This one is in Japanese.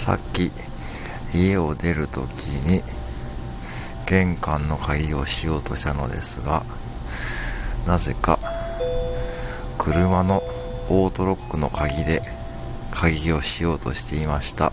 さっき家を出るときに玄関の鍵をしようとしたのですがなぜか車のオートロックの鍵で鍵をしようとしていました。